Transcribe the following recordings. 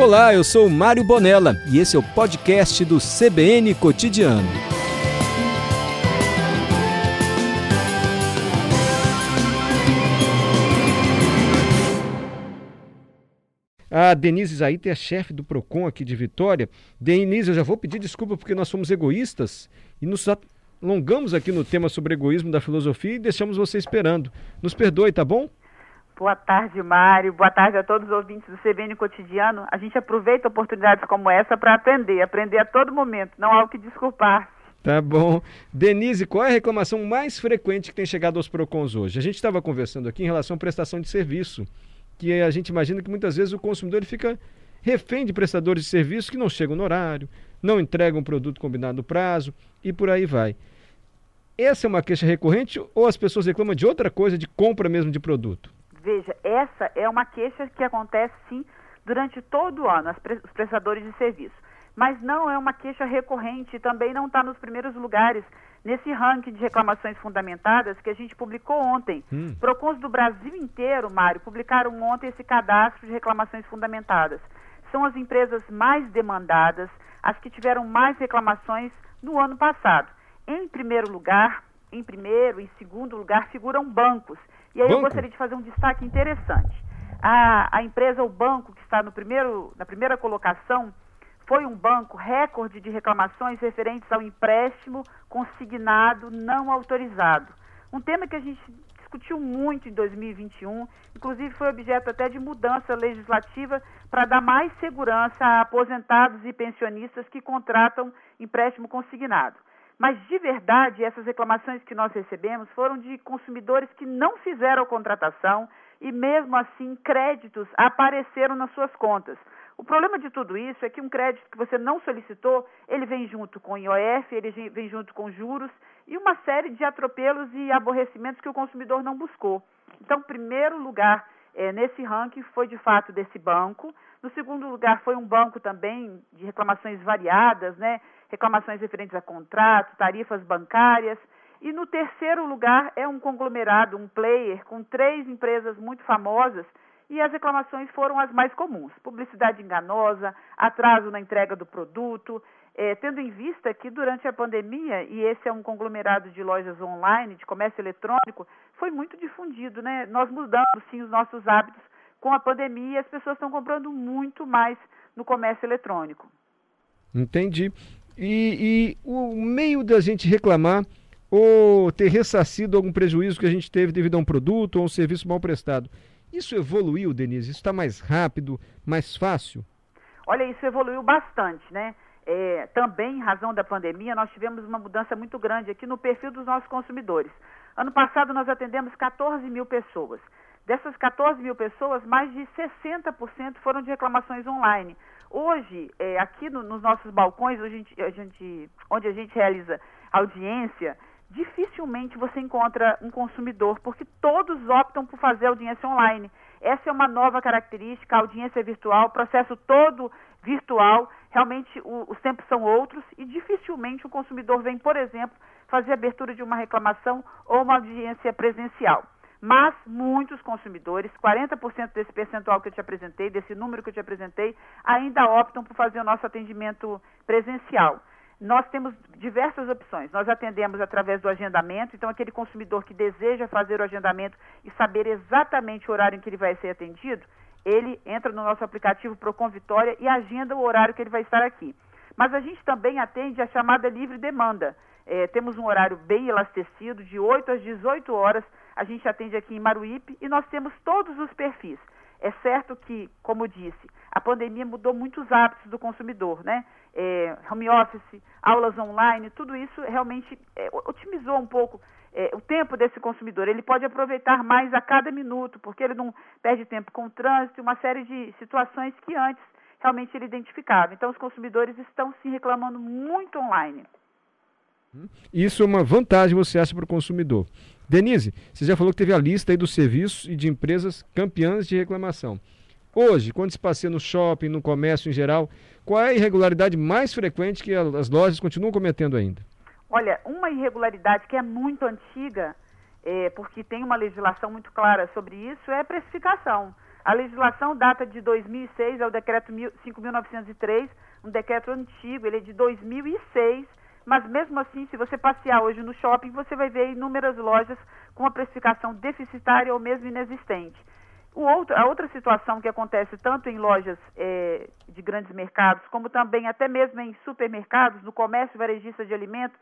Olá, eu sou Mário Bonella e esse é o podcast do CBN Cotidiano. A Denise Zaita é a chefe do PROCON aqui de Vitória. Denise, eu já vou pedir desculpa porque nós somos egoístas e nos alongamos aqui no tema sobre egoísmo da filosofia e deixamos você esperando. Nos perdoe, tá bom? Boa tarde, Mário. Boa tarde a todos os ouvintes do CBN Cotidiano. A gente aproveita oportunidades como essa para aprender, aprender a todo momento, não há o que desculpar. Tá bom. Denise, qual é a reclamação mais frequente que tem chegado aos PROCONs hoje? A gente estava conversando aqui em relação à prestação de serviço, que a gente imagina que muitas vezes o consumidor fica refém de prestadores de serviço que não chegam no horário, não entregam o produto combinado no prazo e por aí vai. Essa é uma queixa recorrente ou as pessoas reclamam de outra coisa, de compra mesmo de produto? Veja, essa é uma queixa que acontece sim durante todo o ano, os prestadores de serviço. Mas não é uma queixa recorrente, também não está nos primeiros lugares nesse ranking de reclamações fundamentadas que a gente publicou ontem. Hum. Procons do Brasil inteiro, Mário, publicaram ontem esse cadastro de reclamações fundamentadas. São as empresas mais demandadas, as que tiveram mais reclamações no ano passado. Em primeiro lugar, em primeiro e segundo lugar figuram bancos e aí banco? eu gostaria de fazer um destaque interessante. A, a empresa, o banco que está no primeiro, na primeira colocação, foi um banco recorde de reclamações referentes ao empréstimo consignado não autorizado. Um tema que a gente discutiu muito em 2021, inclusive foi objeto até de mudança legislativa para dar mais segurança a aposentados e pensionistas que contratam empréstimo consignado. Mas, de verdade, essas reclamações que nós recebemos foram de consumidores que não fizeram a contratação e, mesmo assim, créditos apareceram nas suas contas. O problema de tudo isso é que um crédito que você não solicitou, ele vem junto com IOF, ele vem junto com juros e uma série de atropelos e aborrecimentos que o consumidor não buscou. Então, primeiro lugar é, nesse ranking foi de fato desse banco. No segundo lugar foi um banco também de reclamações variadas, né? Reclamações referentes a contratos, tarifas bancárias. E no terceiro lugar é um conglomerado, um player, com três empresas muito famosas, e as reclamações foram as mais comuns: publicidade enganosa, atraso na entrega do produto. É, tendo em vista que durante a pandemia, e esse é um conglomerado de lojas online, de comércio eletrônico, foi muito difundido, né? Nós mudamos sim os nossos hábitos com a pandemia e as pessoas estão comprando muito mais no comércio eletrônico. Entendi. E, e o meio da gente reclamar ou ter ressarcido algum prejuízo que a gente teve devido a um produto ou um serviço mal prestado. Isso evoluiu, Denise? Isso está mais rápido, mais fácil? Olha, isso evoluiu bastante, né? É, também, em razão da pandemia, nós tivemos uma mudança muito grande aqui no perfil dos nossos consumidores. Ano passado, nós atendemos 14 mil pessoas. Dessas 14 mil pessoas, mais de 60% foram de reclamações online. Hoje, é, aqui no, nos nossos balcões, a gente, a gente, onde a gente realiza audiência, dificilmente você encontra um consumidor, porque todos optam por fazer audiência online. Essa é uma nova característica, a audiência virtual, processo todo virtual, realmente o, os tempos são outros e dificilmente o consumidor vem, por exemplo, fazer abertura de uma reclamação ou uma audiência presencial. Mas muitos consumidores, 40% desse percentual que eu te apresentei, desse número que eu te apresentei, ainda optam por fazer o nosso atendimento presencial. Nós temos diversas opções. Nós atendemos através do agendamento, então aquele consumidor que deseja fazer o agendamento e saber exatamente o horário em que ele vai ser atendido, ele entra no nosso aplicativo Procon Vitória e agenda o horário que ele vai estar aqui. Mas a gente também atende a chamada livre demanda. É, temos um horário bem elastecido, de 8 às 18 horas, a gente atende aqui em Maruípe e nós temos todos os perfis. É certo que, como disse, a pandemia mudou muitos hábitos do consumidor, né? É, home office, aulas online, tudo isso realmente é, otimizou um pouco é, o tempo desse consumidor. Ele pode aproveitar mais a cada minuto, porque ele não perde tempo com o trânsito uma série de situações que antes realmente ele identificava. Então, os consumidores estão se reclamando muito online. Isso é uma vantagem, você acha, para o consumidor. Denise, você já falou que teve a lista aí dos serviços e de empresas campeãs de reclamação. Hoje, quando se passeia no shopping, no comércio em geral, qual é a irregularidade mais frequente que as lojas continuam cometendo ainda? Olha, uma irregularidade que é muito antiga, é, porque tem uma legislação muito clara sobre isso, é a precificação. A legislação data de 2006, é o decreto 5.903, um decreto antigo, ele é de 2006, mas mesmo assim, se você passear hoje no shopping, você vai ver inúmeras lojas com a precificação deficitária ou mesmo inexistente. Outro, a outra situação que acontece tanto em lojas é, de grandes mercados, como também até mesmo em supermercados, no comércio varejista de alimentos,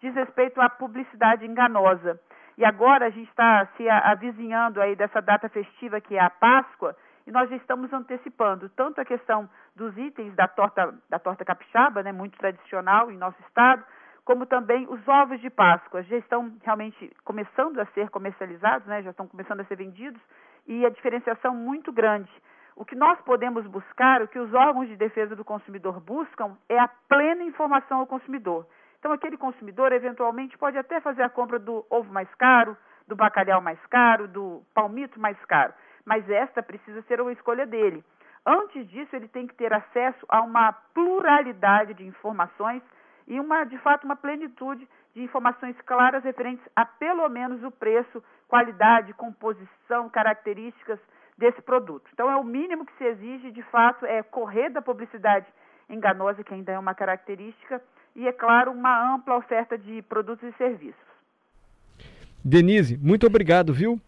diz respeito à publicidade enganosa. E agora a gente está se avizinhando aí dessa data festiva que é a Páscoa, e nós estamos antecipando tanto a questão dos itens da torta, da torta capixaba, né, muito tradicional em nosso estado, como também os ovos de Páscoa. Já estão realmente começando a ser comercializados, né, já estão começando a ser vendidos, e a diferenciação muito grande. O que nós podemos buscar, o que os órgãos de defesa do consumidor buscam, é a plena informação ao consumidor. Então, aquele consumidor, eventualmente, pode até fazer a compra do ovo mais caro, do bacalhau mais caro, do palmito mais caro, mas esta precisa ser uma escolha dele. Antes disso, ele tem que ter acesso a uma pluralidade de informações e uma, de fato, uma plenitude de informações claras referentes a pelo menos o preço, qualidade, composição, características desse produto. Então, é o mínimo que se exige, de fato, é correr da publicidade enganosa, que ainda é uma característica, e, é claro, uma ampla oferta de produtos e serviços. Denise, muito obrigado, viu?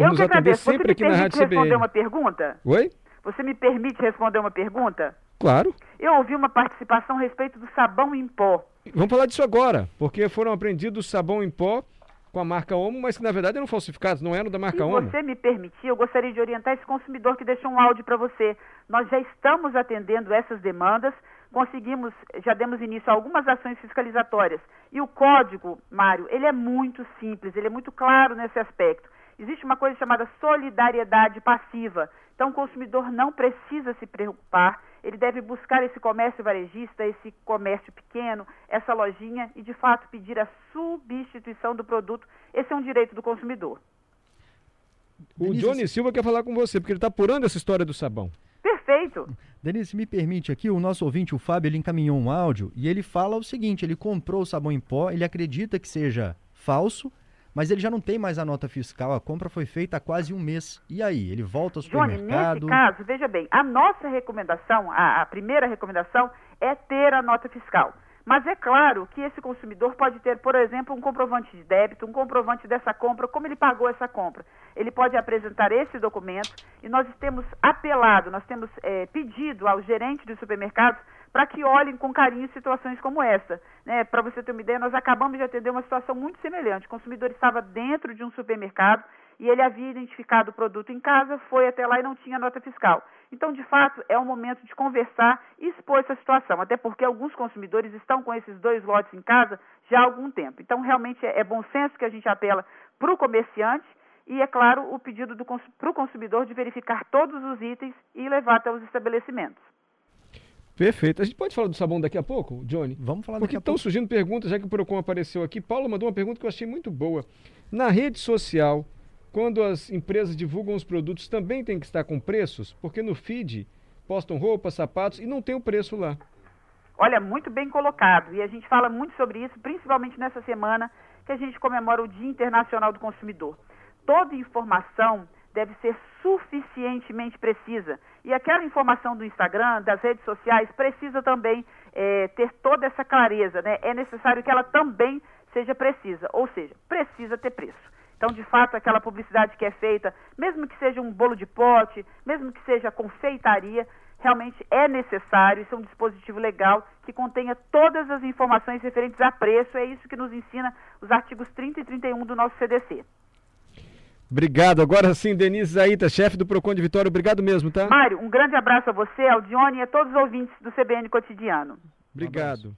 Por Eu nos atender agradeço. sempre aqui na Rádio CBN. responder uma pergunta? Oi? Você me permite responder uma pergunta? Claro. Eu ouvi uma participação a respeito do sabão em pó. Vamos falar disso agora, porque foram apreendidos sabão em pó com a marca Omo, mas que na verdade eram falsificados, não eram da marca Se Omo. Se você me permitir, eu gostaria de orientar esse consumidor que deixou um áudio para você. Nós já estamos atendendo essas demandas conseguimos, já demos início a algumas ações fiscalizatórias. E o código, Mário, ele é muito simples, ele é muito claro nesse aspecto. Existe uma coisa chamada solidariedade passiva. Então, o consumidor não precisa se preocupar, ele deve buscar esse comércio varejista, esse comércio pequeno, essa lojinha e, de fato, pedir a substituição do produto. Esse é um direito do consumidor. O Johnny Silva quer falar com você, porque ele está apurando essa história do sabão. Perfeito. Denise, me permite aqui, o nosso ouvinte, o Fábio, ele encaminhou um áudio e ele fala o seguinte: ele comprou o sabão em pó, ele acredita que seja falso, mas ele já não tem mais a nota fiscal. A compra foi feita há quase um mês. E aí? Ele volta ao supermercado? Johnny, nesse caso, veja bem, a nossa recomendação, a, a primeira recomendação é ter a nota fiscal. Mas é claro que esse consumidor pode ter, por exemplo, um comprovante de débito, um comprovante dessa compra, como ele pagou essa compra. Ele pode apresentar esse documento e nós temos apelado, nós temos é, pedido aos gerentes dos supermercados para que olhem com carinho situações como essa. Né? Para você ter uma ideia, nós acabamos de atender uma situação muito semelhante. O consumidor estava dentro de um supermercado e ele havia identificado o produto em casa, foi até lá e não tinha nota fiscal. Então, de fato, é um momento de conversar e expor essa situação, até porque alguns consumidores estão com esses dois lotes em casa já há algum tempo. Então, realmente é, é bom senso que a gente apela para o comerciante e, é claro, o pedido para o consumidor de verificar todos os itens e levar até os estabelecimentos. Perfeito. A gente pode falar do sabão daqui a pouco, Johnny? Vamos falar Porque daqui a estão surgindo perguntas, já que o Procon apareceu aqui. Paulo mandou uma pergunta que eu achei muito boa. Na rede social, quando as empresas divulgam os produtos, também tem que estar com preços? Porque no feed postam roupas, sapatos e não tem o preço lá. Olha, muito bem colocado. E a gente fala muito sobre isso, principalmente nessa semana que a gente comemora o Dia Internacional do Consumidor. Toda informação deve ser suficientemente precisa. E aquela informação do Instagram, das redes sociais, precisa também é, ter toda essa clareza. Né? É necessário que ela também seja precisa, ou seja, precisa ter preço. Então, de fato, aquela publicidade que é feita, mesmo que seja um bolo de pote, mesmo que seja confeitaria, realmente é necessário, isso é um dispositivo legal que contenha todas as informações referentes a preço, é isso que nos ensina os artigos 30 e 31 do nosso CDC. Obrigado. Agora sim, Denise Zaita, chefe do Procon de Vitória, obrigado mesmo, tá? Mário, um grande abraço a você, ao Dione e a todos os ouvintes do CBN Cotidiano. Obrigado.